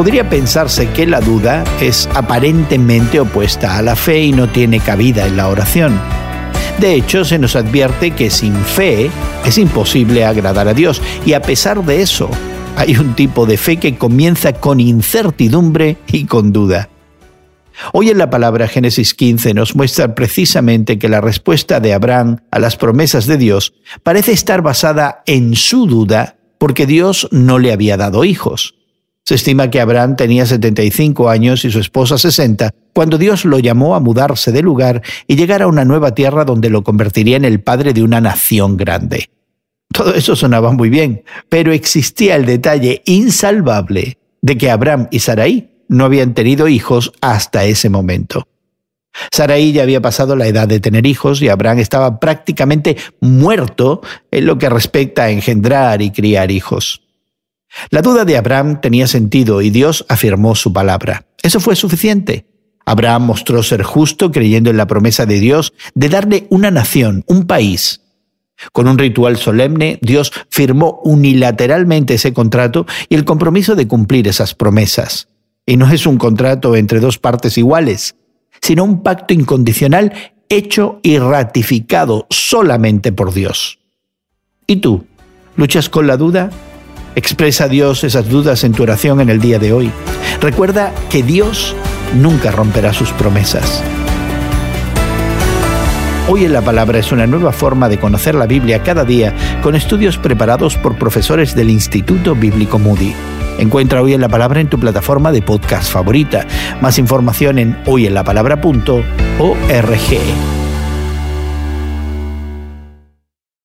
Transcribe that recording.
Podría pensarse que la duda es aparentemente opuesta a la fe y no tiene cabida en la oración. De hecho, se nos advierte que sin fe es imposible agradar a Dios y a pesar de eso, hay un tipo de fe que comienza con incertidumbre y con duda. Hoy en la palabra Génesis 15 nos muestra precisamente que la respuesta de Abraham a las promesas de Dios parece estar basada en su duda porque Dios no le había dado hijos. Se estima que Abraham tenía 75 años y su esposa 60 cuando Dios lo llamó a mudarse de lugar y llegar a una nueva tierra donde lo convertiría en el padre de una nación grande. Todo eso sonaba muy bien, pero existía el detalle insalvable de que Abraham y Sarai no habían tenido hijos hasta ese momento. Sarai ya había pasado la edad de tener hijos y Abraham estaba prácticamente muerto en lo que respecta a engendrar y criar hijos. La duda de Abraham tenía sentido y Dios afirmó su palabra. Eso fue suficiente. Abraham mostró ser justo creyendo en la promesa de Dios de darle una nación, un país. Con un ritual solemne, Dios firmó unilateralmente ese contrato y el compromiso de cumplir esas promesas. Y no es un contrato entre dos partes iguales, sino un pacto incondicional hecho y ratificado solamente por Dios. ¿Y tú? ¿Luchas con la duda? Expresa a Dios esas dudas en tu oración en el día de hoy. Recuerda que Dios nunca romperá sus promesas. Hoy en la Palabra es una nueva forma de conocer la Biblia cada día con estudios preparados por profesores del Instituto Bíblico Moody. Encuentra Hoy en la Palabra en tu plataforma de podcast favorita. Más información en hoyenlapalabra.org.